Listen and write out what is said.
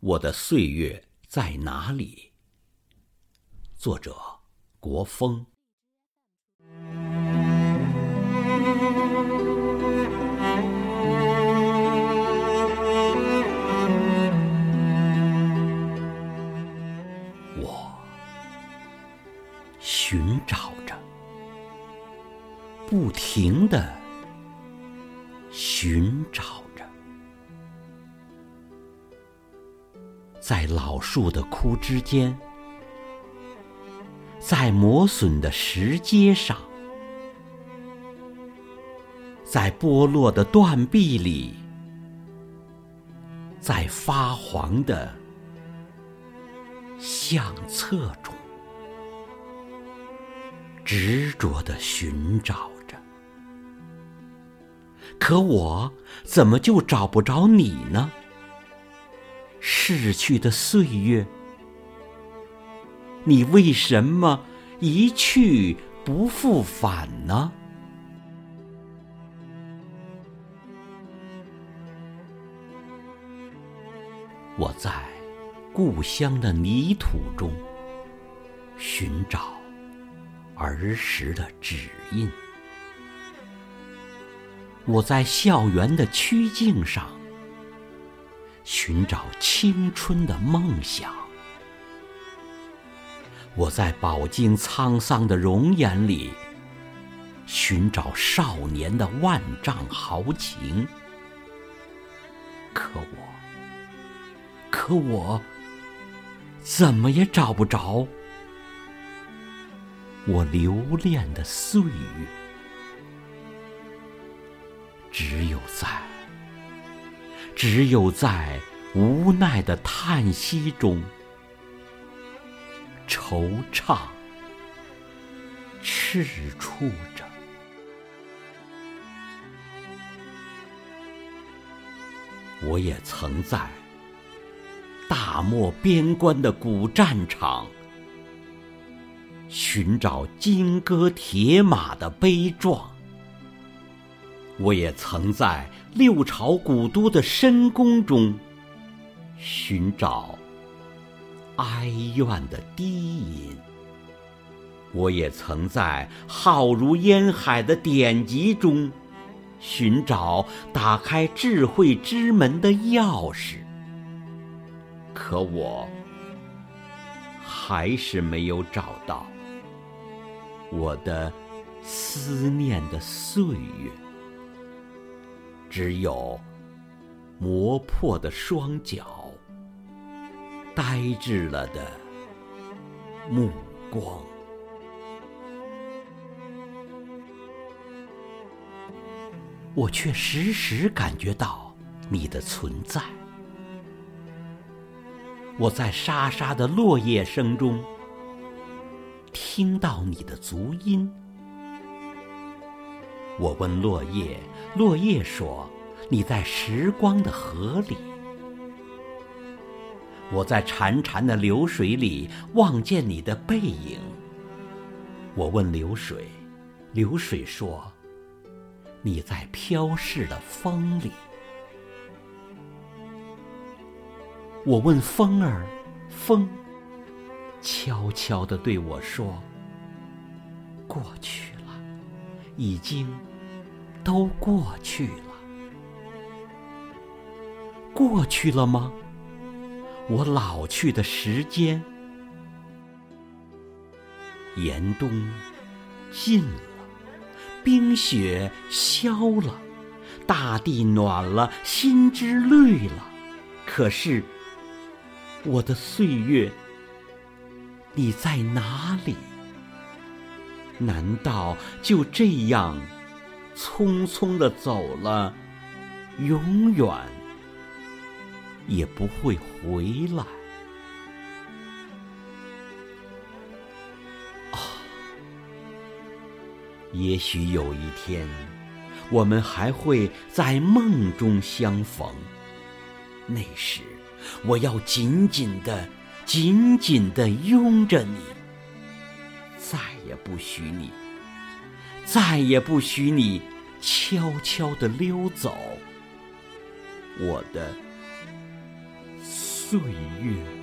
我的岁月在哪里？作者：国风。我寻找着，不停的寻找在老树的枯枝间，在磨损的石阶上，在剥落的断壁里，在发黄的相册中，执着的寻找着。可我怎么就找不着你呢？逝去的岁月，你为什么一去不复返呢？我在故乡的泥土中寻找儿时的指印，我在校园的曲径上寻找青春的梦想，我在饱经沧桑的容颜里寻找少年的万丈豪情，可我。可我怎么也找不着我留恋的岁月，只有在，只有在无奈的叹息中惆怅踟蹰着。我也曾在。大漠边关的古战场，寻找金戈铁马的悲壮；我也曾在六朝古都的深宫中，寻找哀怨的低吟；我也曾在浩如烟海的典籍中，寻找打开智慧之门的钥匙。可我还是没有找到我的思念的岁月，只有磨破的双脚，呆滞了的目光。我却时时感觉到你的存在。我在沙沙的落叶声中听到你的足音。我问落叶，落叶说：“你在时光的河里。”我在潺潺的流水里望见你的背影。我问流水，流水说：“你在飘逝的风里。”我问风儿，风悄悄地对我说：“过去了，已经都过去了。过去了吗？我老去的时间，严冬尽了，冰雪消了，大地暖了，心之绿了。可是。”我的岁月，你在哪里？难道就这样匆匆的走了，永远也不会回来？啊，也许有一天，我们还会在梦中相逢，那时。我要紧紧的、紧紧的拥着你，再也不许你，再也不许你悄悄地溜走，我的岁月。